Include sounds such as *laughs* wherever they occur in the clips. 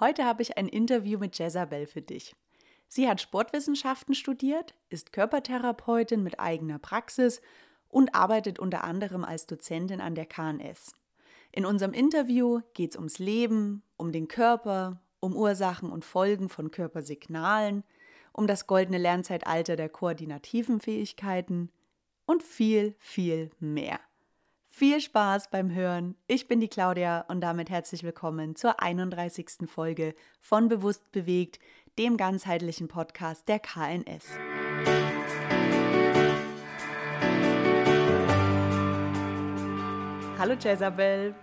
Heute habe ich ein Interview mit Jezabel für dich. Sie hat Sportwissenschaften studiert, ist Körpertherapeutin mit eigener Praxis und arbeitet unter anderem als Dozentin an der KNS. In unserem Interview geht es ums Leben, um den Körper, um Ursachen und Folgen von Körpersignalen, um das goldene Lernzeitalter der koordinativen Fähigkeiten und viel, viel mehr. Viel Spaß beim Hören. Ich bin die Claudia und damit herzlich willkommen zur 31. Folge von Bewusst bewegt, dem ganzheitlichen Podcast der KNS. Hallo Jezabel,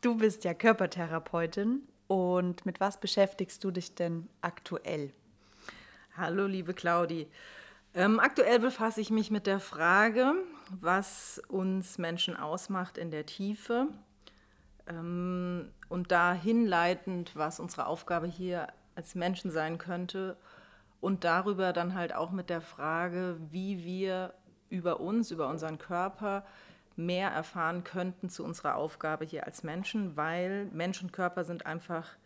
du bist ja Körpertherapeutin und mit was beschäftigst du dich denn aktuell? Hallo liebe Claudi. Ähm, aktuell befasse ich mich mit der Frage, was uns Menschen ausmacht in der Tiefe ähm, und da hinleitend, was unsere Aufgabe hier als Menschen sein könnte. Und darüber dann halt auch mit der Frage, wie wir über uns, über unseren Körper mehr erfahren könnten zu unserer Aufgabe hier als Menschen, weil Mensch und Körper sind einfach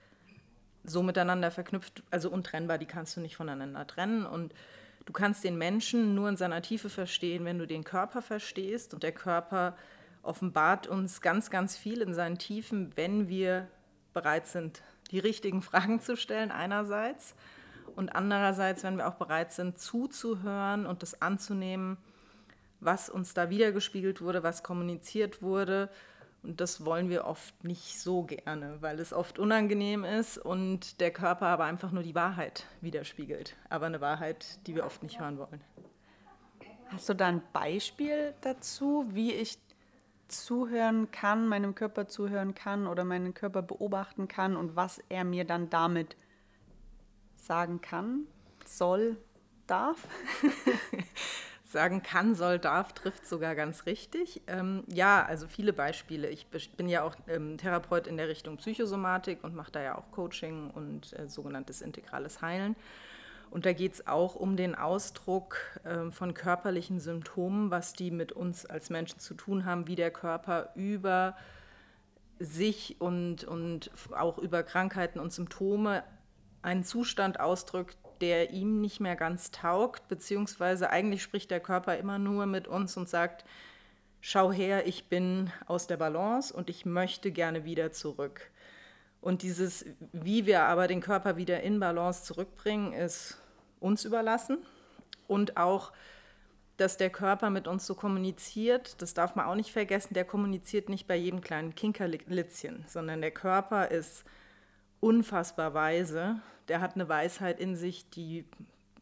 so miteinander verknüpft, also untrennbar, die kannst du nicht voneinander trennen. Und Du kannst den Menschen nur in seiner Tiefe verstehen, wenn du den Körper verstehst. Und der Körper offenbart uns ganz, ganz viel in seinen Tiefen, wenn wir bereit sind, die richtigen *laughs* Fragen zu stellen einerseits und andererseits, wenn wir auch bereit sind, zuzuhören und das anzunehmen, was uns da wiedergespiegelt wurde, was kommuniziert wurde und das wollen wir oft nicht so gerne, weil es oft unangenehm ist und der Körper aber einfach nur die Wahrheit widerspiegelt. Aber eine Wahrheit, die wir oft nicht hören wollen. Hast du da ein Beispiel dazu, wie ich zuhören kann, meinem Körper zuhören kann oder meinen Körper beobachten kann und was er mir dann damit sagen kann, soll, darf? *laughs* sagen kann, soll, darf, trifft sogar ganz richtig. Ähm, ja, also viele Beispiele. Ich bin ja auch ähm, Therapeut in der Richtung Psychosomatik und mache da ja auch Coaching und äh, sogenanntes integrales Heilen. Und da geht es auch um den Ausdruck äh, von körperlichen Symptomen, was die mit uns als Menschen zu tun haben, wie der Körper über sich und, und auch über Krankheiten und Symptome einen Zustand ausdrückt, der ihm nicht mehr ganz taugt, beziehungsweise eigentlich spricht der Körper immer nur mit uns und sagt, schau her, ich bin aus der Balance und ich möchte gerne wieder zurück. Und dieses, wie wir aber den Körper wieder in Balance zurückbringen, ist uns überlassen. Und auch, dass der Körper mit uns so kommuniziert, das darf man auch nicht vergessen, der kommuniziert nicht bei jedem kleinen Kinkerlitzchen, sondern der Körper ist unfassbar weise der hat eine Weisheit in sich, die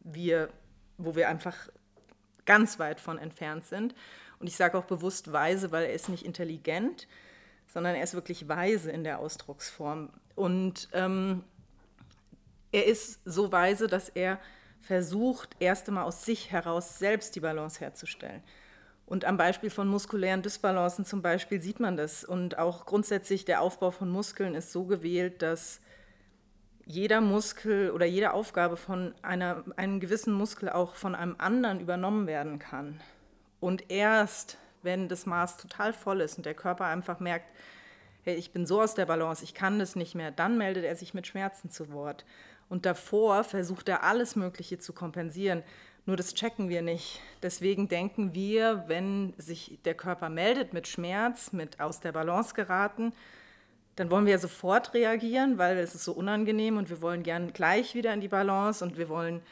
wir, wo wir einfach ganz weit von entfernt sind. Und ich sage auch bewusst weise, weil er ist nicht intelligent, sondern er ist wirklich weise in der Ausdrucksform. Und ähm, er ist so weise, dass er versucht, erst einmal aus sich heraus selbst die Balance herzustellen. Und am Beispiel von muskulären Dysbalancen zum Beispiel sieht man das. Und auch grundsätzlich der Aufbau von Muskeln ist so gewählt, dass jeder Muskel oder jede Aufgabe von einer, einem gewissen Muskel auch von einem anderen übernommen werden kann. Und erst, wenn das Maß total voll ist und der Körper einfach merkt, hey, ich bin so aus der Balance, ich kann das nicht mehr, dann meldet er sich mit Schmerzen zu Wort. Und davor versucht er alles Mögliche zu kompensieren. Nur das checken wir nicht. Deswegen denken wir, wenn sich der Körper meldet mit Schmerz, mit aus der Balance geraten, dann wollen wir ja sofort reagieren, weil es ist so unangenehm und wir wollen gern gleich wieder in die Balance und wir wollen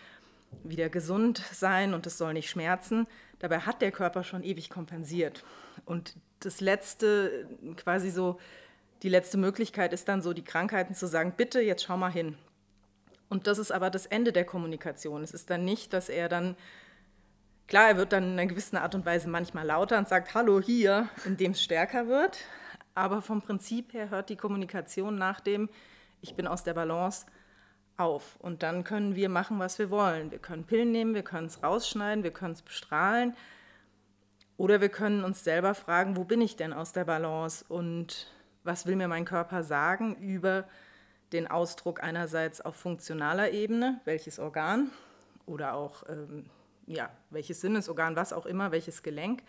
wieder gesund sein und es soll nicht schmerzen. Dabei hat der Körper schon ewig kompensiert. Und das letzte, quasi so, die letzte Möglichkeit ist dann so, die Krankheiten zu sagen, bitte, jetzt schau mal hin. Und das ist aber das Ende der Kommunikation. Es ist dann nicht, dass er dann, klar, er wird dann in einer gewissen Art und Weise manchmal lauter und sagt, hallo hier, indem es stärker wird. Aber vom Prinzip her hört die Kommunikation nach dem, ich bin aus der Balance, auf. Und dann können wir machen, was wir wollen. Wir können Pillen nehmen, wir können es rausschneiden, wir können es bestrahlen. Oder wir können uns selber fragen, wo bin ich denn aus der Balance und was will mir mein Körper sagen über den Ausdruck einerseits auf funktionaler Ebene, welches Organ oder auch ähm, ja, welches Sinnesorgan, was auch immer, welches Gelenk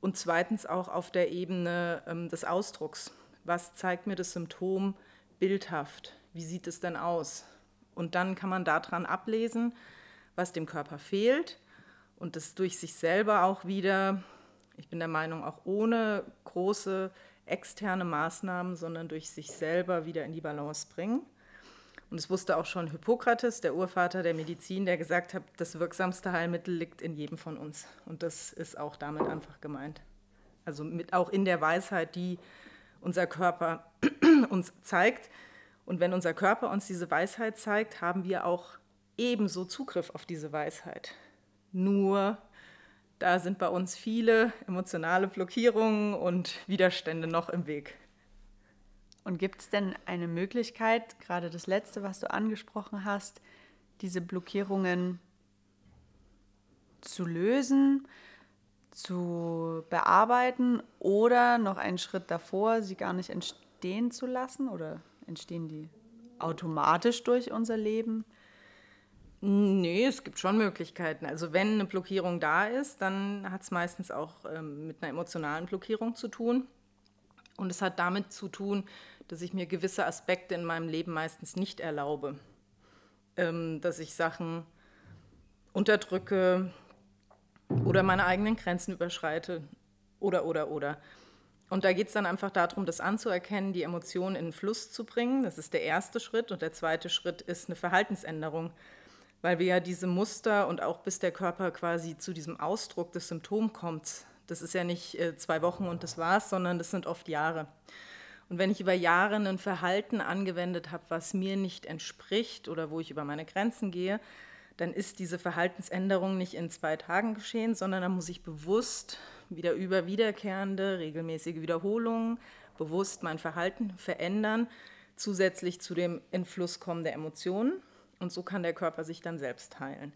und zweitens auch auf der Ebene ähm, des Ausdrucks. Was zeigt mir das Symptom bildhaft wie sieht es denn aus? Und dann kann man daran ablesen, was dem Körper fehlt und das durch sich selber auch wieder, ich bin der Meinung, auch ohne große externe Maßnahmen, sondern durch sich selber wieder in die Balance bringen. Und es wusste auch schon Hippokrates, der Urvater der Medizin, der gesagt hat, das wirksamste Heilmittel liegt in jedem von uns. Und das ist auch damit einfach gemeint. Also mit, auch in der Weisheit, die unser Körper *clears throat* uns zeigt. Und wenn unser Körper uns diese Weisheit zeigt, haben wir auch ebenso Zugriff auf diese Weisheit. Nur da sind bei uns viele emotionale Blockierungen und Widerstände noch im Weg. Und gibt es denn eine Möglichkeit, gerade das letzte, was du angesprochen hast, diese Blockierungen zu lösen, zu bearbeiten oder noch einen Schritt davor, sie gar nicht entstehen zu lassen? Oder entstehen die automatisch durch unser Leben? Nee, es gibt schon Möglichkeiten. Also wenn eine Blockierung da ist, dann hat es meistens auch ähm, mit einer emotionalen Blockierung zu tun. Und es hat damit zu tun, dass ich mir gewisse Aspekte in meinem Leben meistens nicht erlaube. Ähm, dass ich Sachen unterdrücke oder meine eigenen Grenzen überschreite oder, oder, oder. Und da geht es dann einfach darum, das anzuerkennen, die Emotionen in den Fluss zu bringen. Das ist der erste Schritt. Und der zweite Schritt ist eine Verhaltensänderung, weil wir ja diese Muster und auch bis der Körper quasi zu diesem Ausdruck des Symptoms kommt, das ist ja nicht äh, zwei Wochen und das war's, sondern das sind oft Jahre. Und wenn ich über Jahre ein Verhalten angewendet habe, was mir nicht entspricht oder wo ich über meine Grenzen gehe, dann ist diese Verhaltensänderung nicht in zwei Tagen geschehen, sondern da muss ich bewusst wieder über wiederkehrende, regelmäßige Wiederholungen bewusst mein Verhalten verändern, zusätzlich zu dem in Fluss kommen der Emotionen. Und so kann der Körper sich dann selbst heilen.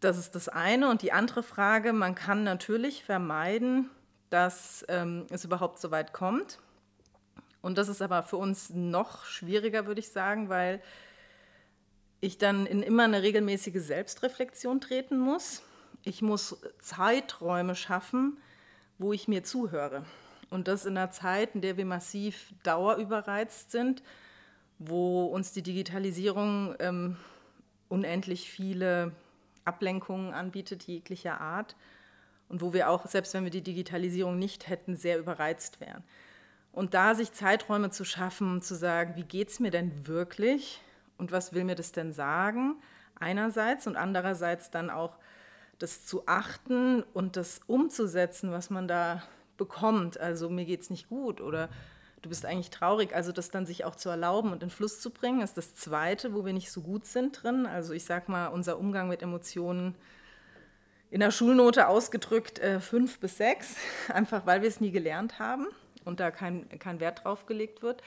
Das ist das eine. Und die andere Frage, man kann natürlich vermeiden, dass ähm, es überhaupt so weit kommt. Und das ist aber für uns noch schwieriger, würde ich sagen, weil ich dann in immer eine regelmäßige Selbstreflexion treten muss. Ich muss Zeiträume schaffen, wo ich mir zuhöre. Und das in einer Zeit, in der wir massiv dauerüberreizt sind, wo uns die Digitalisierung ähm, unendlich viele Ablenkungen anbietet, jeglicher Art. Und wo wir auch, selbst wenn wir die Digitalisierung nicht hätten, sehr überreizt wären. Und da sich Zeiträume zu schaffen, zu sagen, wie geht es mir denn wirklich und was will mir das denn sagen, einerseits und andererseits dann auch das zu achten und das umzusetzen, was man da bekommt. Also mir geht es nicht gut oder du bist eigentlich traurig. Also das dann sich auch zu erlauben und in Fluss zu bringen, ist das Zweite, wo wir nicht so gut sind drin. Also ich sag mal, unser Umgang mit Emotionen in der Schulnote ausgedrückt äh, fünf bis sechs, *laughs* einfach weil wir es nie gelernt haben und da kein, kein Wert drauf gelegt wird.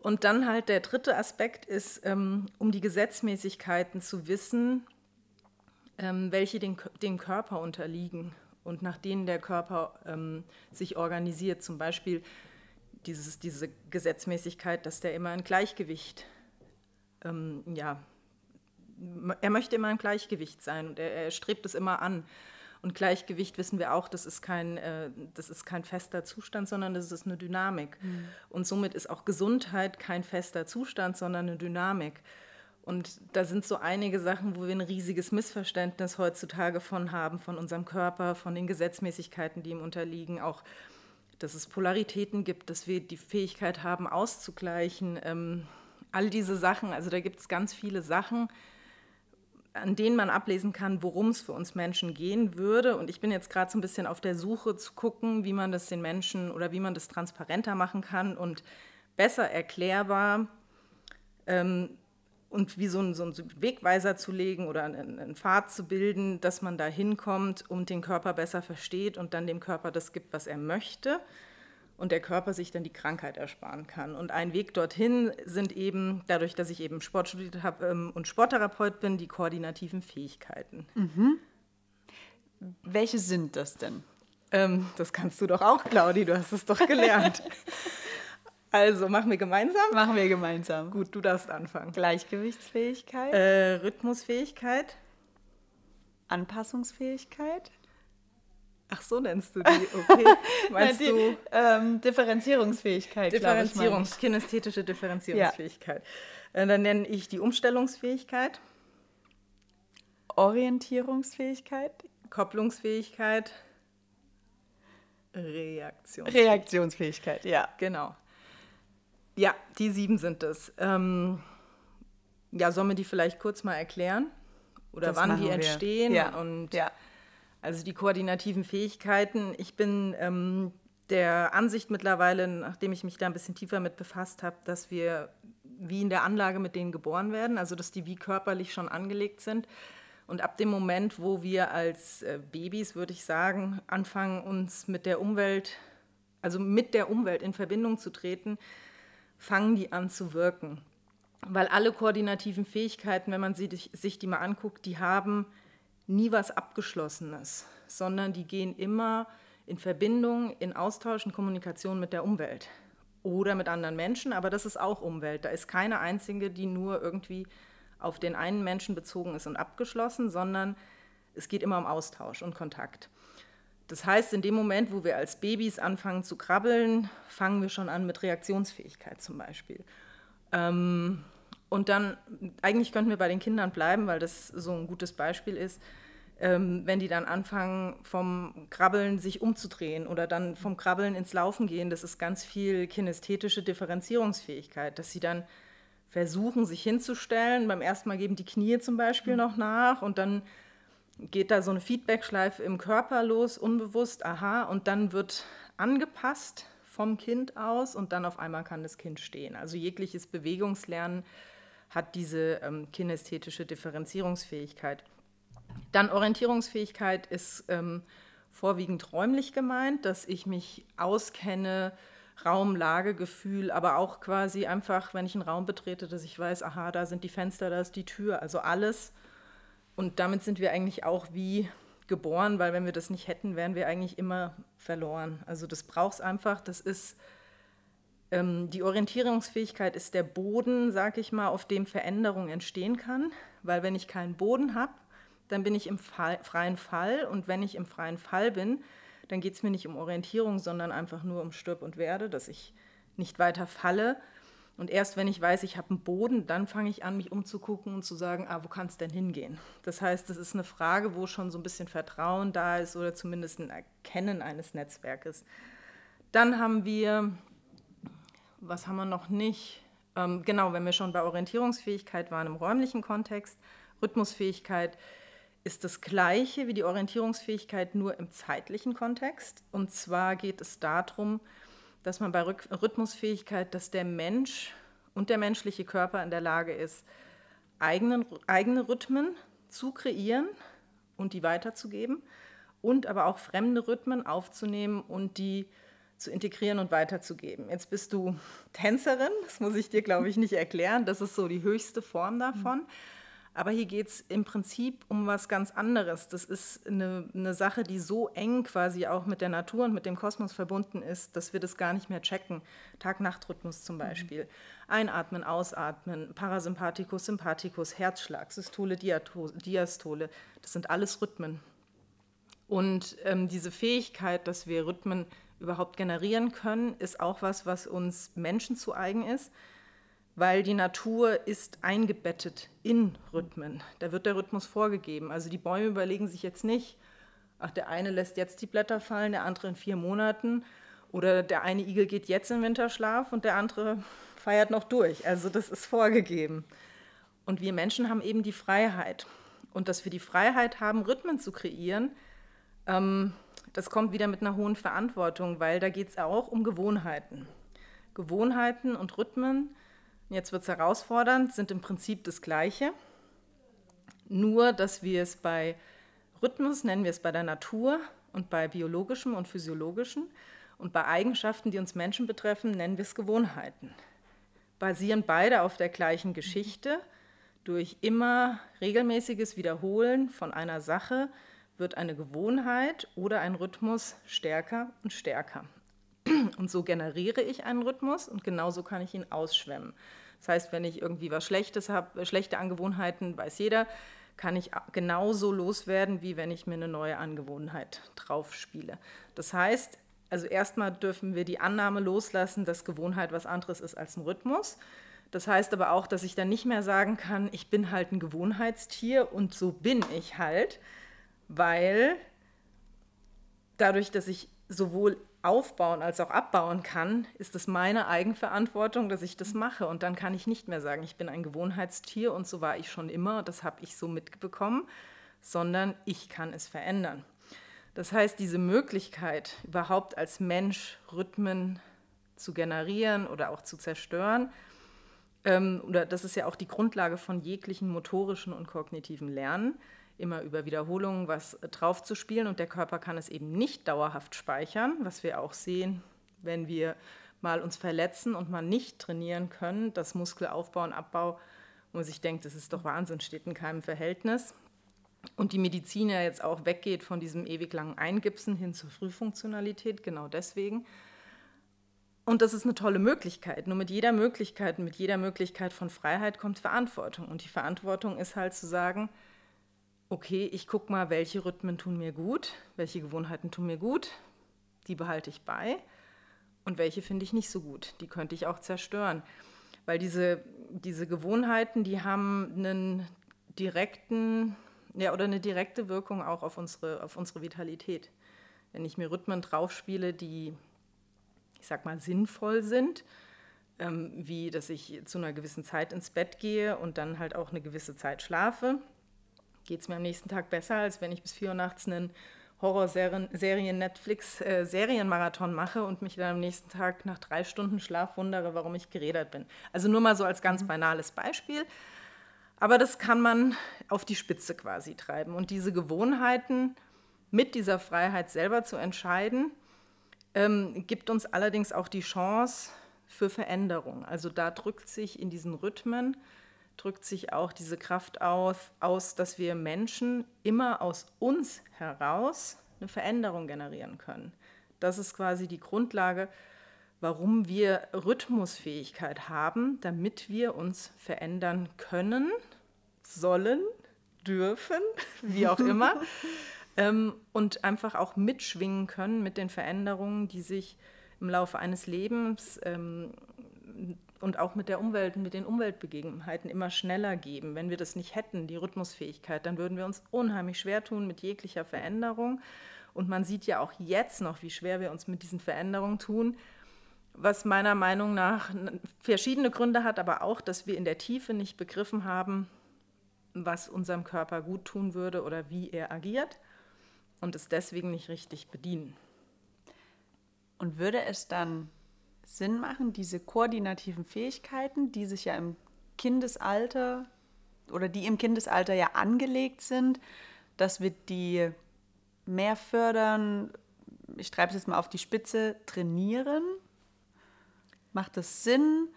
Und dann halt der dritte Aspekt ist, ähm, um die Gesetzmäßigkeiten zu wissen, ähm, welche den, dem Körper unterliegen und nach denen der Körper ähm, sich organisiert. Zum Beispiel dieses, diese Gesetzmäßigkeit, dass der immer ein Gleichgewicht, ähm, ja, er möchte immer ein Gleichgewicht sein und er, er strebt es immer an. Und Gleichgewicht wissen wir auch, das ist kein, äh, das ist kein fester Zustand, sondern das ist eine Dynamik. Mhm. Und somit ist auch Gesundheit kein fester Zustand, sondern eine Dynamik. Und da sind so einige Sachen, wo wir ein riesiges Missverständnis heutzutage von haben, von unserem Körper, von den Gesetzmäßigkeiten, die ihm unterliegen, auch dass es Polaritäten gibt, dass wir die Fähigkeit haben, auszugleichen. Ähm, all diese Sachen, also da gibt es ganz viele Sachen, an denen man ablesen kann, worum es für uns Menschen gehen würde. Und ich bin jetzt gerade so ein bisschen auf der Suche zu gucken, wie man das den Menschen oder wie man das transparenter machen kann und besser erklärbar ähm, und wie so ein, so ein, Wegweiser zu legen oder einen, einen Pfad zu bilden, dass man da hinkommt und den Körper besser versteht und dann dem Körper das gibt, was er möchte und der Körper sich dann die Krankheit ersparen kann. Und ein Weg dorthin sind eben, dadurch, dass ich eben Sport studiert habe ähm, und Sporttherapeut bin, die koordinativen Fähigkeiten. Mhm. Welche sind das denn? Ähm, das kannst du doch auch, Claudi, du hast es doch gelernt. *laughs* also, machen wir gemeinsam? Machen wir gemeinsam. Gut, du darfst anfangen. Gleichgewichtsfähigkeit. Äh, Rhythmusfähigkeit. Anpassungsfähigkeit. Ach so nennst du die, okay. *laughs* Meinst die, du? Ähm, Differenzierungsfähigkeit. Differenzierungs, ich, kinästhetische Differenzierungsfähigkeit. Ja. Äh, dann nenne ich die Umstellungsfähigkeit. Orientierungsfähigkeit. Kopplungsfähigkeit. Reaktionsfähigkeit. Reaktionsfähigkeit, ja. Genau. Ja, die sieben sind es. Ähm, ja, sollen wir die vielleicht kurz mal erklären? Oder das wann die entstehen? Ja. Und ja. Also die koordinativen Fähigkeiten. Ich bin ähm, der Ansicht mittlerweile, nachdem ich mich da ein bisschen tiefer mit befasst habe, dass wir wie in der Anlage mit denen geboren werden, also dass die wie körperlich schon angelegt sind. Und ab dem Moment, wo wir als äh, Babys, würde ich sagen, anfangen, uns mit der Umwelt, also mit der Umwelt in Verbindung zu treten, fangen die an zu wirken. Weil alle koordinativen Fähigkeiten, wenn man sie, sich die mal anguckt, die haben nie was Abgeschlossenes, sondern die gehen immer in Verbindung, in Austausch, in Kommunikation mit der Umwelt oder mit anderen Menschen, aber das ist auch Umwelt. Da ist keine einzige, die nur irgendwie auf den einen Menschen bezogen ist und abgeschlossen, sondern es geht immer um Austausch und Kontakt. Das heißt, in dem Moment, wo wir als Babys anfangen zu krabbeln, fangen wir schon an mit Reaktionsfähigkeit zum Beispiel. Ähm, und dann, eigentlich könnten wir bei den Kindern bleiben, weil das so ein gutes Beispiel ist, ähm, wenn die dann anfangen, vom Krabbeln sich umzudrehen oder dann vom Krabbeln ins Laufen gehen, das ist ganz viel kinästhetische Differenzierungsfähigkeit, dass sie dann versuchen, sich hinzustellen. Beim ersten Mal geben die Knie zum Beispiel mhm. noch nach und dann geht da so eine Feedbackschleife im Körper los, unbewusst, aha, und dann wird angepasst vom Kind aus und dann auf einmal kann das Kind stehen. Also jegliches Bewegungslernen hat diese ähm, kinästhetische Differenzierungsfähigkeit. Dann Orientierungsfähigkeit ist ähm, vorwiegend räumlich gemeint, dass ich mich auskenne, Raum, Lagegefühl, aber auch quasi einfach, wenn ich einen Raum betrete, dass ich weiß, aha, da sind die Fenster, da ist die Tür, also alles und damit sind wir eigentlich auch wie geboren, weil wenn wir das nicht hätten, wären wir eigentlich immer verloren. Also das braucht es einfach. Das ist ähm, die Orientierungsfähigkeit ist der Boden, sag ich mal, auf dem Veränderung entstehen kann. Weil wenn ich keinen Boden habe, dann bin ich im Fall, freien Fall. Und wenn ich im freien Fall bin, dann geht es mir nicht um Orientierung, sondern einfach nur um Stirb und Werde, dass ich nicht weiter falle. Und erst wenn ich weiß, ich habe einen Boden, dann fange ich an, mich umzugucken und zu sagen, ah, wo kann es denn hingehen? Das heißt, das ist eine Frage, wo schon so ein bisschen Vertrauen da ist oder zumindest ein Erkennen eines Netzwerkes. Dann haben wir, was haben wir noch nicht? Ähm, genau, wenn wir schon bei Orientierungsfähigkeit waren im räumlichen Kontext, Rhythmusfähigkeit ist das gleiche wie die Orientierungsfähigkeit nur im zeitlichen Kontext. Und zwar geht es darum, dass man bei Rhythmusfähigkeit, dass der Mensch und der menschliche Körper in der Lage ist, eigenen, eigene Rhythmen zu kreieren und die weiterzugeben und aber auch fremde Rhythmen aufzunehmen und die zu integrieren und weiterzugeben. Jetzt bist du Tänzerin, das muss ich dir, glaube ich, nicht erklären. Das ist so die höchste Form davon. Mhm. Aber hier geht es im Prinzip um was ganz anderes. Das ist eine, eine Sache, die so eng quasi auch mit der Natur und mit dem Kosmos verbunden ist, dass wir das gar nicht mehr checken. Tag-Nacht-Rhythmus zum mhm. Beispiel. Mhm. Einatmen, ausatmen, Parasympathikus, Sympathikus, Herzschlag, Systole, Diastole. Das sind alles Rhythmen. Und ähm, diese Fähigkeit, dass wir Rhythmen überhaupt generieren können, ist auch was, was uns Menschen zu eigen ist weil die Natur ist eingebettet in Rhythmen. Da wird der Rhythmus vorgegeben. Also die Bäume überlegen sich jetzt nicht, ach, der eine lässt jetzt die Blätter fallen, der andere in vier Monaten oder der eine Igel geht jetzt in Winterschlaf und der andere *laughs* feiert noch durch. Also das ist vorgegeben. Und wir Menschen haben eben die Freiheit. Und dass wir die Freiheit haben, Rhythmen zu kreieren, ähm, das kommt wieder mit einer hohen Verantwortung, weil da geht es auch um Gewohnheiten. Gewohnheiten und Rhythmen Jetzt wird es herausfordernd, sind im Prinzip das Gleiche. Nur, dass wir es bei Rhythmus, nennen wir es bei der Natur und bei biologischem und physiologischem und bei Eigenschaften, die uns Menschen betreffen, nennen wir es Gewohnheiten. Basieren beide auf der gleichen Geschichte. Durch immer regelmäßiges Wiederholen von einer Sache wird eine Gewohnheit oder ein Rhythmus stärker und stärker. Und so generiere ich einen Rhythmus und genauso kann ich ihn ausschwemmen. Das heißt, wenn ich irgendwie was Schlechtes habe, schlechte Angewohnheiten, weiß jeder, kann ich genauso loswerden, wie wenn ich mir eine neue Angewohnheit drauf spiele. Das heißt, also erstmal dürfen wir die Annahme loslassen, dass Gewohnheit was anderes ist als ein Rhythmus. Das heißt aber auch, dass ich dann nicht mehr sagen kann, ich bin halt ein Gewohnheitstier und so bin ich halt, weil dadurch, dass ich sowohl aufbauen als auch abbauen kann, ist es meine Eigenverantwortung, dass ich das mache. Und dann kann ich nicht mehr sagen, ich bin ein Gewohnheitstier und so war ich schon immer, das habe ich so mitbekommen, sondern ich kann es verändern. Das heißt, diese Möglichkeit, überhaupt als Mensch Rhythmen zu generieren oder auch zu zerstören, ähm, oder das ist ja auch die Grundlage von jeglichen motorischen und kognitiven Lernen, immer über Wiederholungen was drauf zu spielen und der Körper kann es eben nicht dauerhaft speichern, was wir auch sehen, wenn wir mal uns verletzen und mal nicht trainieren können, dass Muskelaufbau und Abbau, wo man sich denkt, das ist doch Wahnsinn, steht in keinem Verhältnis. Und die Medizin ja jetzt auch weggeht von diesem ewig langen Eingipsen hin zur Frühfunktionalität, genau deswegen. Und das ist eine tolle Möglichkeit. Nur mit jeder Möglichkeit, mit jeder Möglichkeit von Freiheit kommt Verantwortung. Und die Verantwortung ist halt zu sagen, okay, ich gucke mal, welche Rhythmen tun mir gut, welche Gewohnheiten tun mir gut, die behalte ich bei und welche finde ich nicht so gut, die könnte ich auch zerstören. Weil diese, diese Gewohnheiten, die haben einen direkten, ja, oder eine direkte Wirkung auch auf unsere, auf unsere Vitalität. Wenn ich mir Rhythmen draufspiele, die, ich sag mal, sinnvoll sind, ähm, wie dass ich zu einer gewissen Zeit ins Bett gehe und dann halt auch eine gewisse Zeit schlafe, geht es mir am nächsten Tag besser, als wenn ich bis 4 Uhr nachts einen Horrorserien-Netflix-Serienmarathon mache und mich dann am nächsten Tag nach drei Stunden Schlaf wundere, warum ich gerädert bin. Also nur mal so als ganz mhm. banales Beispiel. Aber das kann man auf die Spitze quasi treiben. Und diese Gewohnheiten mit dieser Freiheit selber zu entscheiden, ähm, gibt uns allerdings auch die Chance für Veränderung. Also da drückt sich in diesen Rhythmen drückt sich auch diese Kraft auf, aus, dass wir Menschen immer aus uns heraus eine Veränderung generieren können. Das ist quasi die Grundlage, warum wir Rhythmusfähigkeit haben, damit wir uns verändern können, sollen, dürfen, *laughs* wie auch immer, *laughs* ähm, und einfach auch mitschwingen können mit den Veränderungen, die sich im Laufe eines Lebens ähm, und auch mit der Umwelt, mit den Umweltbegebenheiten immer schneller geben. Wenn wir das nicht hätten, die Rhythmusfähigkeit, dann würden wir uns unheimlich schwer tun mit jeglicher Veränderung. Und man sieht ja auch jetzt noch, wie schwer wir uns mit diesen Veränderungen tun, was meiner Meinung nach verschiedene Gründe hat, aber auch, dass wir in der Tiefe nicht begriffen haben, was unserem Körper gut tun würde oder wie er agiert und es deswegen nicht richtig bedienen. Und würde es dann Sinn machen, diese koordinativen Fähigkeiten, die sich ja im Kindesalter oder die im Kindesalter ja angelegt sind, dass wir die mehr fördern, ich treibe es jetzt mal auf die Spitze, trainieren? Macht das Sinn?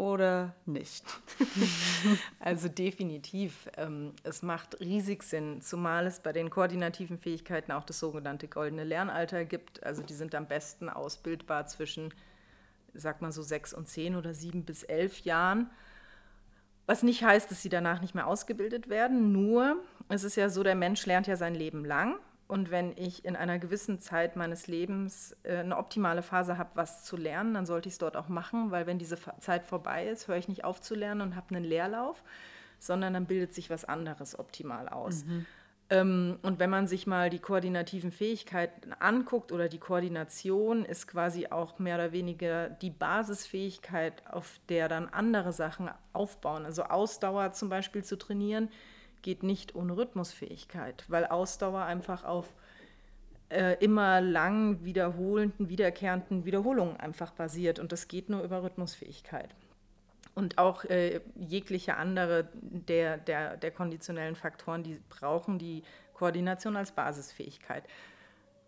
Oder nicht? *laughs* also definitiv. Ähm, es macht riesig Sinn, zumal es bei den koordinativen Fähigkeiten auch das sogenannte goldene Lernalter gibt. Also die sind am besten ausbildbar zwischen, sag mal so, sechs und zehn oder sieben bis elf Jahren. Was nicht heißt, dass sie danach nicht mehr ausgebildet werden, nur es ist ja so, der Mensch lernt ja sein Leben lang und wenn ich in einer gewissen Zeit meines Lebens äh, eine optimale Phase habe, was zu lernen, dann sollte ich es dort auch machen, weil wenn diese Zeit vorbei ist, höre ich nicht auf zu lernen und habe einen Leerlauf, sondern dann bildet sich was anderes optimal aus. Mhm. Ähm, und wenn man sich mal die koordinativen Fähigkeiten anguckt oder die Koordination ist quasi auch mehr oder weniger die Basisfähigkeit, auf der dann andere Sachen aufbauen. Also Ausdauer zum Beispiel zu trainieren, geht nicht ohne Rhythmusfähigkeit, weil Ausdauer einfach auf äh, immer lang wiederholenden, wiederkehrenden Wiederholungen einfach basiert und das geht nur über Rhythmusfähigkeit. Und auch äh, jegliche andere der, der, der konditionellen Faktoren, die brauchen die Koordination als Basisfähigkeit.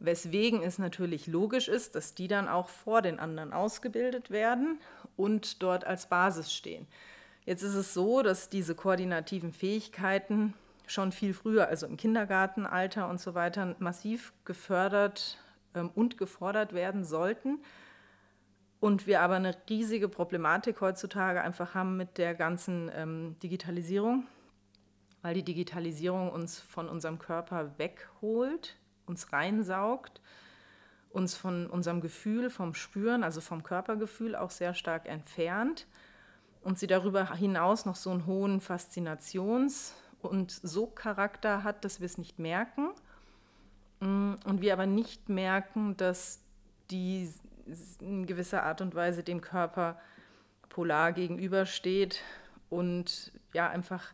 Weswegen es natürlich logisch ist, dass die dann auch vor den anderen ausgebildet werden und dort als Basis stehen. Jetzt ist es so, dass diese koordinativen Fähigkeiten schon viel früher, also im Kindergartenalter und so weiter, massiv gefördert ähm, und gefordert werden sollten. Und wir aber eine riesige Problematik heutzutage einfach haben mit der ganzen ähm, Digitalisierung weil die Digitalisierung uns von unserem Körper wegholt, uns reinsaugt, uns von unserem Gefühl, vom Spüren, also vom Körpergefühl auch sehr stark entfernt und sie darüber hinaus noch so einen hohen Faszinations- und Sogcharakter hat, dass wir es nicht merken mm, und wir aber nicht merken, dass die in gewisser Art und Weise dem Körper polar gegenübersteht und ja einfach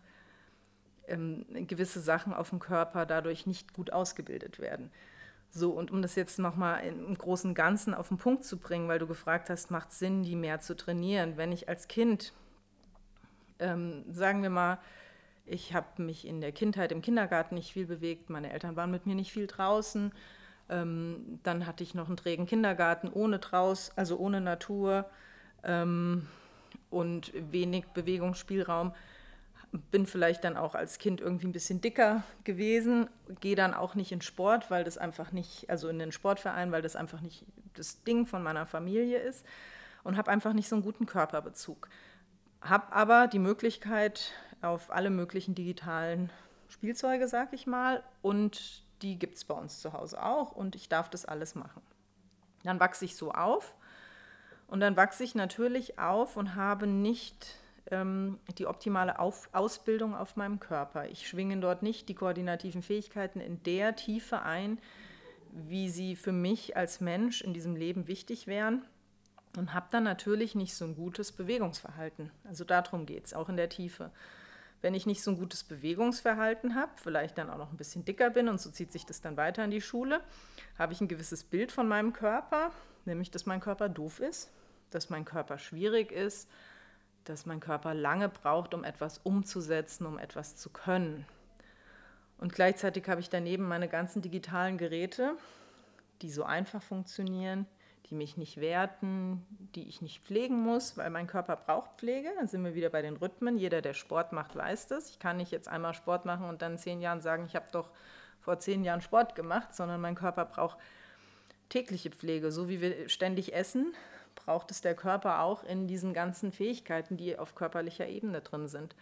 ähm, gewisse Sachen auf dem Körper dadurch nicht gut ausgebildet werden. So, und um das jetzt nochmal im großen Ganzen auf den Punkt zu bringen, weil du gefragt hast, macht es Sinn, die mehr zu trainieren? Wenn ich als Kind, ähm, sagen wir mal, ich habe mich in der Kindheit im Kindergarten nicht viel bewegt, meine Eltern waren mit mir nicht viel draußen, ähm, dann hatte ich noch einen trägen Kindergarten ohne draus, also ohne Natur ähm, und wenig Bewegungsspielraum bin vielleicht dann auch als Kind irgendwie ein bisschen dicker gewesen, gehe dann auch nicht in Sport, weil das einfach nicht, also in den Sportverein, weil das einfach nicht das Ding von meiner Familie ist und habe einfach nicht so einen guten Körperbezug. Habe aber die Möglichkeit auf alle möglichen digitalen Spielzeuge, sag ich mal, und die gibt es bei uns zu Hause auch und ich darf das alles machen. Dann wachse ich so auf und dann wachse ich natürlich auf und habe nicht ähm, die optimale auf Ausbildung auf meinem Körper. Ich schwinge dort nicht die koordinativen Fähigkeiten in der Tiefe ein, wie sie für mich als Mensch in diesem Leben wichtig wären und habe dann natürlich nicht so ein gutes Bewegungsverhalten. Also darum geht es, auch in der Tiefe. Wenn ich nicht so ein gutes Bewegungsverhalten habe, vielleicht dann auch noch ein bisschen dicker bin und so zieht sich das dann weiter in die Schule, habe ich ein gewisses Bild von meinem Körper, nämlich dass mein Körper doof ist, dass mein Körper schwierig ist, dass mein Körper lange braucht, um etwas umzusetzen, um etwas zu können. Und gleichzeitig habe ich daneben meine ganzen digitalen Geräte, die so einfach funktionieren, die mich nicht werten, die ich nicht pflegen muss, weil mein Körper braucht Pflege. Dann sind wir wieder bei den Rhythmen. Jeder, der Sport macht, weiß das. Ich kann nicht jetzt einmal Sport machen und dann in zehn Jahren sagen, ich habe doch vor zehn Jahren Sport gemacht, sondern mein Körper braucht tägliche Pflege. So wie wir ständig essen, braucht es der Körper auch in diesen ganzen Fähigkeiten, die auf körperlicher Ebene drin sind.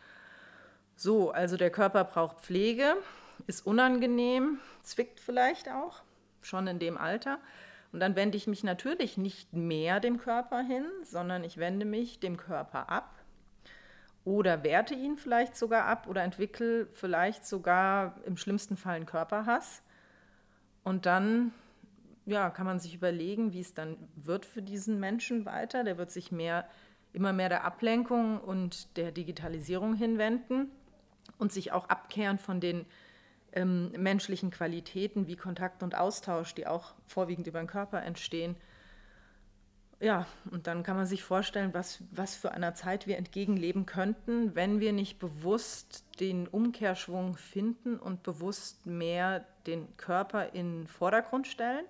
So, also der Körper braucht Pflege, ist unangenehm, zwickt vielleicht auch, schon in dem Alter. Und dann wende ich mich natürlich nicht mehr dem Körper hin, sondern ich wende mich dem Körper ab oder werte ihn vielleicht sogar ab oder entwickle vielleicht sogar im schlimmsten Fall einen Körperhass. Und dann ja, kann man sich überlegen, wie es dann wird für diesen Menschen weiter. Der wird sich mehr, immer mehr der Ablenkung und der Digitalisierung hinwenden und sich auch abkehren von den ähm, menschlichen Qualitäten wie Kontakt und Austausch, die auch vorwiegend über den Körper entstehen. Ja, und dann kann man sich vorstellen, was, was für einer Zeit wir entgegenleben könnten, wenn wir nicht bewusst den Umkehrschwung finden und bewusst mehr den Körper in den Vordergrund stellen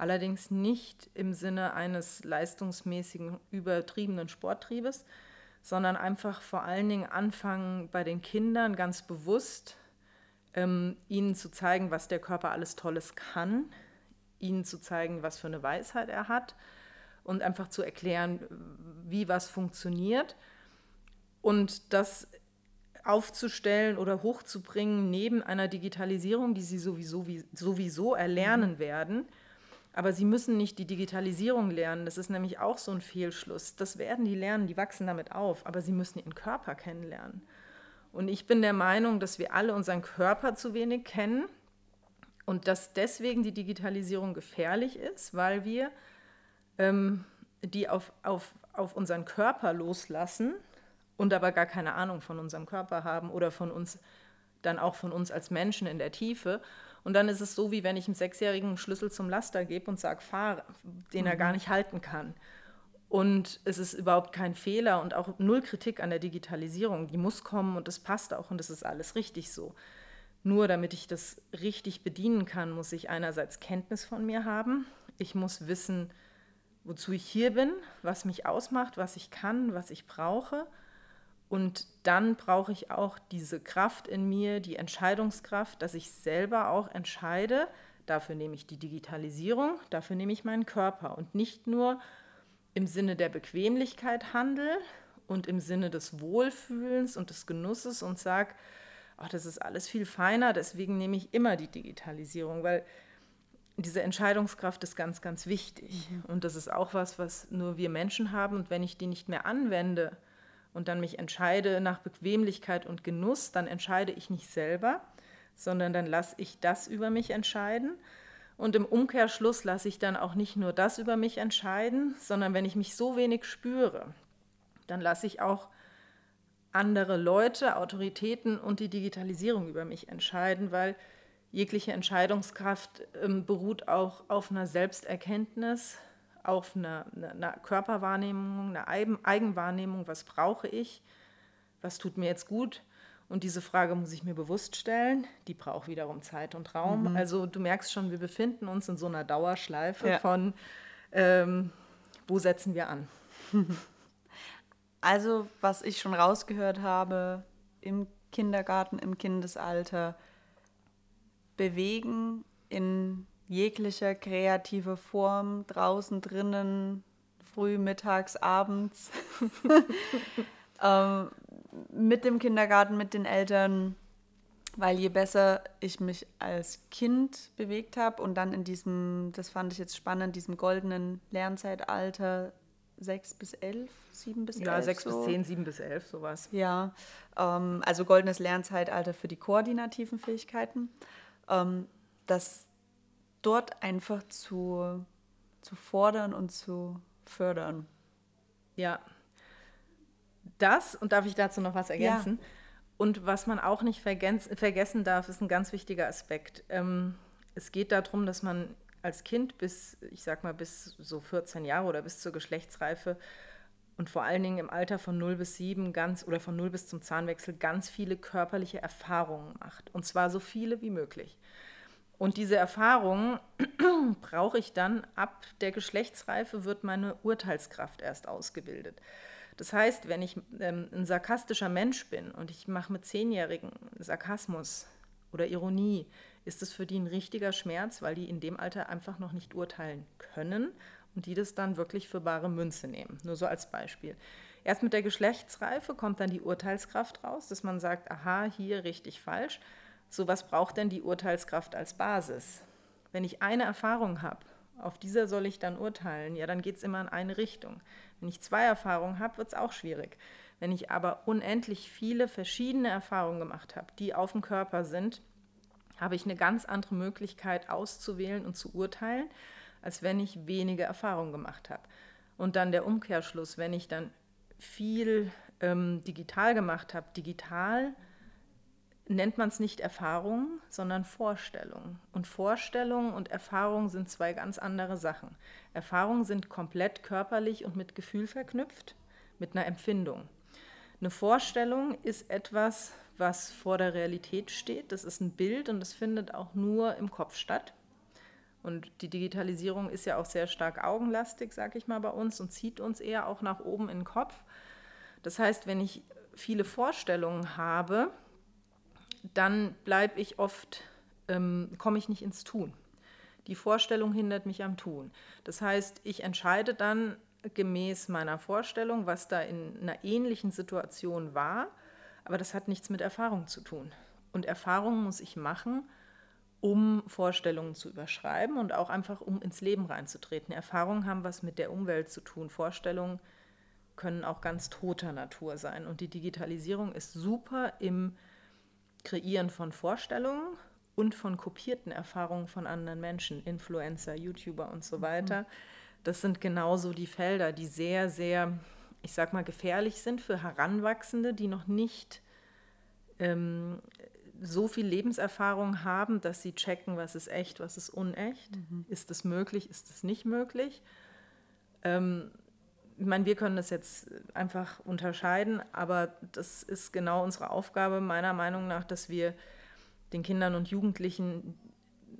allerdings nicht im Sinne eines leistungsmäßigen, übertriebenen Sporttriebes, sondern einfach vor allen Dingen anfangen bei den Kindern ganz bewusst, ähm, ihnen zu zeigen, was der Körper alles Tolles kann, ihnen zu zeigen, was für eine Weisheit er hat und einfach zu erklären, wie was funktioniert und das aufzustellen oder hochzubringen neben einer Digitalisierung, die sie sowieso, sowieso erlernen mhm. werden aber sie müssen nicht die Digitalisierung lernen. Das ist nämlich auch so ein Fehlschluss. Das werden die lernen, die wachsen damit auf, aber sie müssen ihren Körper kennenlernen. Und ich bin der Meinung, dass wir alle unseren Körper zu wenig kennen und dass deswegen die Digitalisierung gefährlich ist, weil wir ähm, die auf, auf, auf unseren Körper loslassen und aber gar keine Ahnung von unserem Körper haben oder von uns, dann auch von uns als Menschen in der Tiefe. Und dann ist es so, wie wenn ich einem Sechsjährigen einen Schlüssel zum Laster gebe und sage, fahr, den er gar mhm. nicht halten kann. Und es ist überhaupt kein Fehler und auch null Kritik an der Digitalisierung. Die muss kommen und das passt auch und das ist alles richtig so. Nur damit ich das richtig bedienen kann, muss ich einerseits Kenntnis von mir haben. Ich muss wissen, wozu ich hier bin, was mich ausmacht, was ich kann, was ich brauche. Und dann brauche ich auch diese Kraft in mir, die Entscheidungskraft, dass ich selber auch entscheide. Dafür nehme ich die Digitalisierung, dafür nehme ich meinen Körper und nicht nur im Sinne der Bequemlichkeit handle und im Sinne des Wohlfühlens und des Genusses und sage, ach, das ist alles viel feiner, deswegen nehme ich immer die Digitalisierung, weil diese Entscheidungskraft ist ganz, ganz wichtig. Mhm. Und das ist auch was, was nur wir Menschen haben. Und wenn ich die nicht mehr anwende und dann mich entscheide nach Bequemlichkeit und Genuss, dann entscheide ich nicht selber, sondern dann lasse ich das über mich entscheiden. Und im Umkehrschluss lasse ich dann auch nicht nur das über mich entscheiden, sondern wenn ich mich so wenig spüre, dann lasse ich auch andere Leute, Autoritäten und die Digitalisierung über mich entscheiden, weil jegliche Entscheidungskraft ähm, beruht auch auf einer Selbsterkenntnis, auf einer, einer Körperwahrnehmung, einer Eigenwahrnehmung, was brauche ich, was tut mir jetzt gut. Und diese Frage muss ich mir bewusst stellen. Die braucht wiederum Zeit und Raum. Mhm. Also du merkst schon, wir befinden uns in so einer Dauerschleife ja. von, ähm, wo setzen wir an. *laughs* Also was ich schon rausgehört habe, im Kindergarten, im Kindesalter, bewegen in jeglicher kreativer Form, draußen, drinnen, früh, mittags, abends, *laughs* ähm, mit dem Kindergarten, mit den Eltern, weil je besser ich mich als Kind bewegt habe und dann in diesem, das fand ich jetzt spannend, diesem goldenen Lernzeitalter, sechs bis elf, sieben bis elf. Ja, sechs so. bis zehn, sieben bis elf, sowas. Ja, ähm, also goldenes Lernzeitalter für die koordinativen Fähigkeiten ähm, das dort einfach zu, zu fordern und zu fördern. Ja. Das, und darf ich dazu noch was ergänzen? Ja. Und was man auch nicht vergessen darf, ist ein ganz wichtiger Aspekt. Ähm, es geht darum, dass man als Kind bis, ich sag mal, bis so 14 Jahre oder bis zur Geschlechtsreife und vor allen Dingen im Alter von 0 bis 7 ganz oder von 0 bis zum Zahnwechsel ganz viele körperliche Erfahrungen macht. Und zwar so viele wie möglich. Und diese Erfahrungen *clears throat* brauche ich dann ab der Geschlechtsreife, wird meine Urteilskraft erst ausgebildet. Das heißt, wenn ich ähm, ein sarkastischer Mensch bin und ich mache mit Zehnjährigen Sarkasmus oder Ironie, ist es für die ein richtiger Schmerz, weil die in dem Alter einfach noch nicht urteilen können und die das dann wirklich für bare Münze nehmen. Nur so als Beispiel. Erst mit der Geschlechtsreife kommt dann die Urteilskraft raus, dass man sagt, aha, hier richtig falsch. So was braucht denn die Urteilskraft als Basis? Wenn ich eine Erfahrung habe, auf dieser soll ich dann urteilen, ja, dann geht es immer in eine Richtung. Wenn ich zwei Erfahrungen habe, wird es auch schwierig. Wenn ich aber unendlich viele verschiedene Erfahrungen gemacht habe, die auf dem Körper sind, habe ich eine ganz andere Möglichkeit auszuwählen und zu urteilen, als wenn ich wenige Erfahrungen gemacht habe. Und dann der Umkehrschluss, wenn ich dann viel ähm, digital gemacht habe, digital nennt man es nicht Erfahrung, sondern Vorstellung. Und Vorstellung und Erfahrung sind zwei ganz andere Sachen. Erfahrungen sind komplett körperlich und mit Gefühl verknüpft, mit einer Empfindung. Eine Vorstellung ist etwas, was vor der Realität steht. Das ist ein Bild und das findet auch nur im Kopf statt. Und die Digitalisierung ist ja auch sehr stark augenlastig, sag ich mal, bei uns und zieht uns eher auch nach oben in den Kopf. Das heißt, wenn ich viele Vorstellungen habe, dann bleibe ich oft, ähm, komme ich nicht ins Tun. Die Vorstellung hindert mich am Tun. Das heißt, ich entscheide dann gemäß meiner Vorstellung, was da in einer ähnlichen Situation war, aber das hat nichts mit Erfahrung zu tun. Und Erfahrung muss ich machen, um Vorstellungen zu überschreiben und auch einfach, um ins Leben reinzutreten. Erfahrungen haben was mit der Umwelt zu tun. Vorstellungen können auch ganz toter Natur sein. Und die Digitalisierung ist super im Kreieren von Vorstellungen und von kopierten Erfahrungen von anderen Menschen, Influencer, YouTuber und so mhm. weiter. Das sind genauso die Felder, die sehr, sehr, ich sag mal, gefährlich sind für Heranwachsende, die noch nicht ähm, so viel Lebenserfahrung haben, dass sie checken, was ist echt, was ist unecht. Mhm. Ist es möglich, ist es nicht möglich? Ähm, ich meine, wir können das jetzt einfach unterscheiden, aber das ist genau unsere Aufgabe, meiner Meinung nach, dass wir den Kindern und Jugendlichen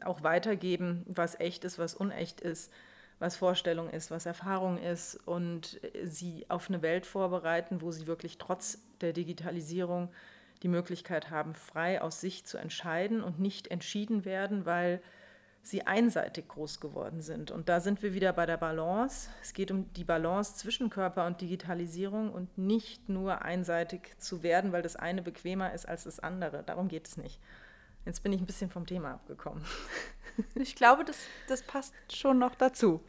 auch weitergeben, was echt ist, was unecht ist, was Vorstellung ist, was Erfahrung ist und sie auf eine Welt vorbereiten, wo sie wirklich trotz der Digitalisierung die Möglichkeit haben, frei aus sich zu entscheiden und nicht entschieden werden, weil sie einseitig groß geworden sind. Und da sind wir wieder bei der Balance. Es geht um die Balance zwischen Körper und Digitalisierung und nicht nur einseitig zu werden, weil das eine bequemer ist als das andere. Darum geht es nicht. Jetzt bin ich ein bisschen vom Thema abgekommen. *laughs* Ich glaube, das, das passt schon noch dazu.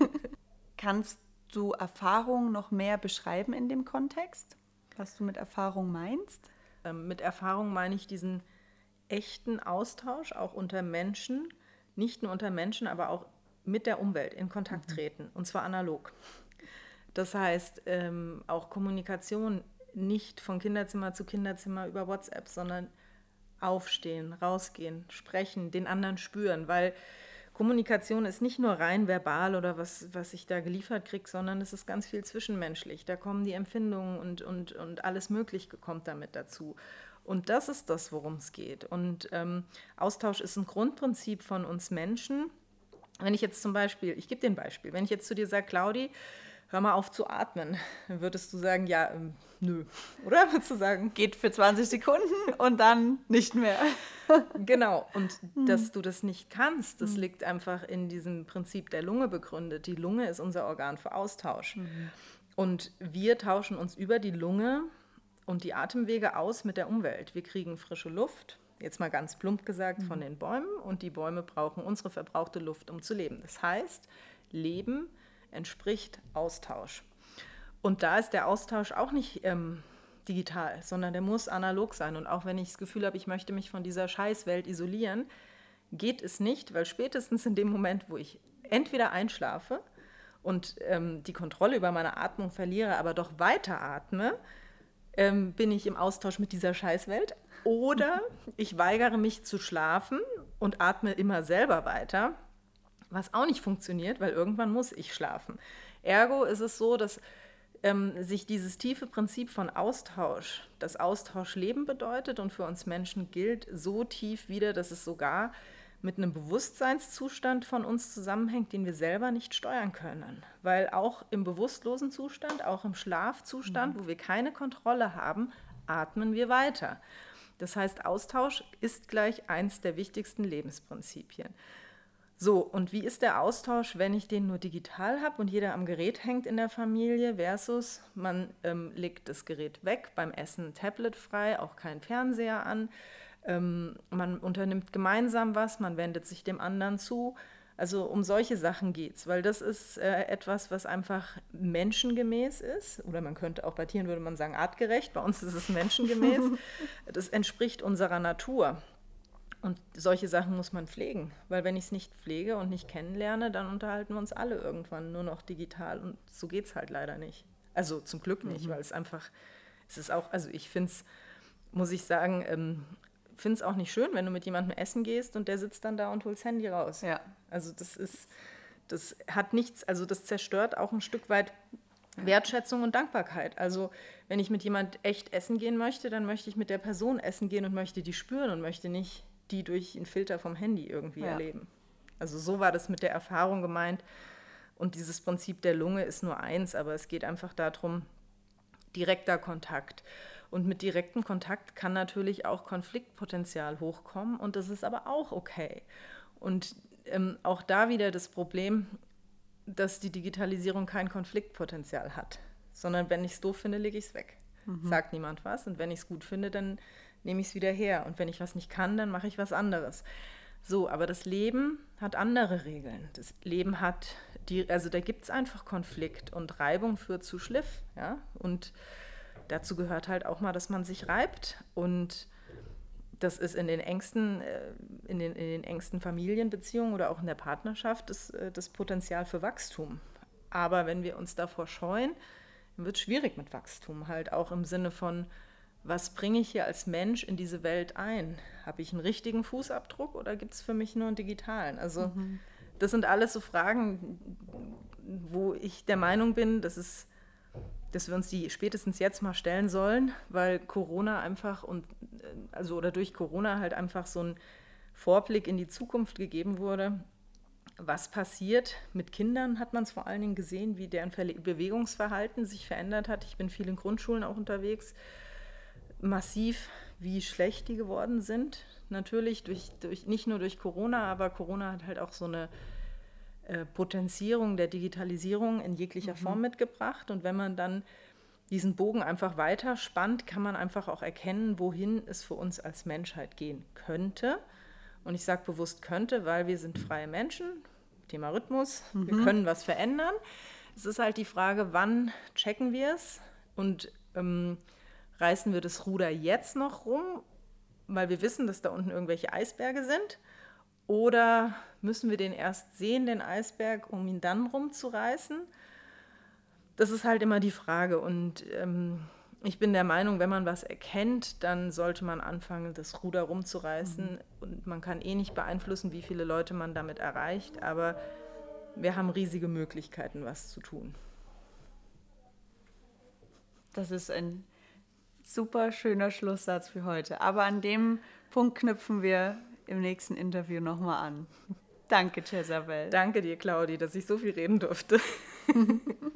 *laughs* Kannst du Erfahrung noch mehr beschreiben in dem Kontext? Was du mit Erfahrung meinst? Ähm, mit Erfahrung meine ich diesen echten Austausch auch unter Menschen, nicht nur unter Menschen, aber auch mit der Umwelt in Kontakt mhm. treten, mhm. und zwar analog. Das heißt, ähm, auch Kommunikation nicht von Kinderzimmer zu Kinderzimmer über WhatsApp, sondern aufstehen, rausgehen, sprechen, den anderen spüren, weil Kommunikation ist nicht nur rein verbal oder was, was ich da geliefert kriege, sondern es ist ganz viel zwischenmenschlich. Da kommen die Empfindungen und, und, und alles Mögliche kommt damit dazu. Und das ist das, worum es geht. Und ähm, Austausch ist ein Grundprinzip von uns Menschen. Wenn ich jetzt zum Beispiel, ich gebe dir ein Beispiel, wenn ich jetzt zu dir sage, Claudi, hör mal auf zu atmen, dann *laughs* würdest du sagen, ja, ähm, nö. Oder *laughs* würdest du sagen? Geht für 20 Sekunden und dann nicht mehr. *laughs* genau. Und hm. dass du das nicht kannst, das hm. liegt einfach in diesem Prinzip der Lunge begründet. Die Lunge ist unser Organ für Austausch. Mhm. Und wir tauschen uns über die Lunge und die Atemwege aus mit der Umwelt. Wir kriegen frische Luft, jetzt mal ganz plump gesagt, mhm. von den Bäumen und die Bäume brauchen unsere verbrauchte Luft, um zu leben. Das heißt, Leben entspricht Austausch. Und da ist der Austausch auch nicht ähm, digital, sondern der muss analog sein. Und auch wenn ich das Gefühl habe, ich möchte mich von dieser Scheißwelt isolieren, geht es nicht, weil spätestens in dem Moment, wo ich entweder einschlafe und ähm, die Kontrolle über meine Atmung verliere, aber doch weiter atme, ähm, bin ich im Austausch mit dieser Scheißwelt. Oder *laughs* ich weigere mich zu schlafen und atme immer selber weiter was auch nicht funktioniert, weil irgendwann muss ich schlafen. Ergo ist es so, dass ähm, sich dieses tiefe Prinzip von Austausch, das Austausch Leben bedeutet und für uns Menschen gilt, so tief wieder, dass es sogar mit einem Bewusstseinszustand von uns zusammenhängt, den wir selber nicht steuern können. Weil auch im bewusstlosen Zustand, auch im Schlafzustand, mhm. wo wir keine Kontrolle haben, atmen wir weiter. Das heißt, Austausch ist gleich eins der wichtigsten Lebensprinzipien. So, und wie ist der Austausch, wenn ich den nur digital habe und jeder am Gerät hängt in der Familie versus man ähm, legt das Gerät weg, beim Essen Tablet frei, auch kein Fernseher an, ähm, man unternimmt gemeinsam was, man wendet sich dem anderen zu. Also um solche Sachen geht es, weil das ist äh, etwas, was einfach menschengemäß ist. Oder man könnte auch bei Tieren würde man sagen artgerecht, bei uns ist es menschengemäß. *laughs* das entspricht unserer Natur. Und solche Sachen muss man pflegen, weil wenn ich es nicht pflege und nicht kennenlerne, dann unterhalten wir uns alle irgendwann nur noch digital und so geht es halt leider nicht. Also zum Glück nicht, mhm. weil es einfach, es ist auch, also ich finde es, muss ich sagen, ähm, finde es auch nicht schön, wenn du mit jemandem essen gehst und der sitzt dann da und holt das Handy raus. Ja. Also das ist, das hat nichts, also das zerstört auch ein Stück weit Wertschätzung und Dankbarkeit. Also wenn ich mit jemand echt essen gehen möchte, dann möchte ich mit der Person essen gehen und möchte die spüren und möchte nicht die durch einen Filter vom Handy irgendwie ja. erleben. Also so war das mit der Erfahrung gemeint. Und dieses Prinzip der Lunge ist nur eins, aber es geht einfach darum, direkter Kontakt. Und mit direktem Kontakt kann natürlich auch Konfliktpotenzial hochkommen und das ist aber auch okay. Und ähm, auch da wieder das Problem, dass die Digitalisierung kein Konfliktpotenzial hat, sondern wenn ich es doof finde, lege ich es weg. Mhm. Sagt niemand was und wenn ich es gut finde, dann nehme ich es wieder her. Und wenn ich was nicht kann, dann mache ich was anderes. So, aber das Leben hat andere Regeln. Das Leben hat die, also da gibt es einfach Konflikt und Reibung führt zu Schliff, ja. Und dazu gehört halt auch mal, dass man sich reibt. Und das ist in den engsten, äh, in den, in den engsten Familienbeziehungen oder auch in der Partnerschaft das, äh, das Potenzial für Wachstum. Aber wenn wir uns davor scheuen, wird es schwierig mit Wachstum, halt auch im Sinne von, was bringe ich hier als Mensch in diese Welt ein? Habe ich einen richtigen Fußabdruck oder gibt es für mich nur einen digitalen? Also mhm. das sind alles so Fragen, wo ich der Meinung bin, dass, es, dass wir uns die spätestens jetzt mal stellen sollen, weil Corona einfach und also oder durch Corona halt einfach so ein Vorblick in die Zukunft gegeben wurde. Was passiert mit Kindern, hat man es vor allen Dingen gesehen, wie deren Bewegungsverhalten sich verändert hat. Ich bin viel in Grundschulen auch unterwegs massiv, wie schlecht die geworden sind. Natürlich durch, durch nicht nur durch Corona, aber Corona hat halt auch so eine äh, Potenzierung der Digitalisierung in jeglicher mhm. Form mitgebracht. Und wenn man dann diesen Bogen einfach weiter spannt, kann man einfach auch erkennen, wohin es für uns als Menschheit gehen könnte. Und ich sage bewusst könnte, weil wir sind freie Menschen. Thema Rhythmus, mhm. wir können was verändern. Es ist halt die Frage, wann checken wir es und ähm, reißen wir das Ruder jetzt noch rum, weil wir wissen, dass da unten irgendwelche Eisberge sind? Oder müssen wir den erst sehen, den Eisberg, um ihn dann rumzureißen? Das ist halt immer die Frage. Und ähm, ich bin der Meinung, wenn man was erkennt, dann sollte man anfangen, das Ruder rumzureißen. Mhm. Und man kann eh nicht beeinflussen, wie viele Leute man damit erreicht. Aber wir haben riesige Möglichkeiten, was zu tun. Das ist ein super schöner Schlusssatz für heute. Aber an dem Punkt knüpfen wir im nächsten Interview nochmal an. Danke, Jezabel. Danke dir, Claudi, dass ich so viel reden durfte. *laughs*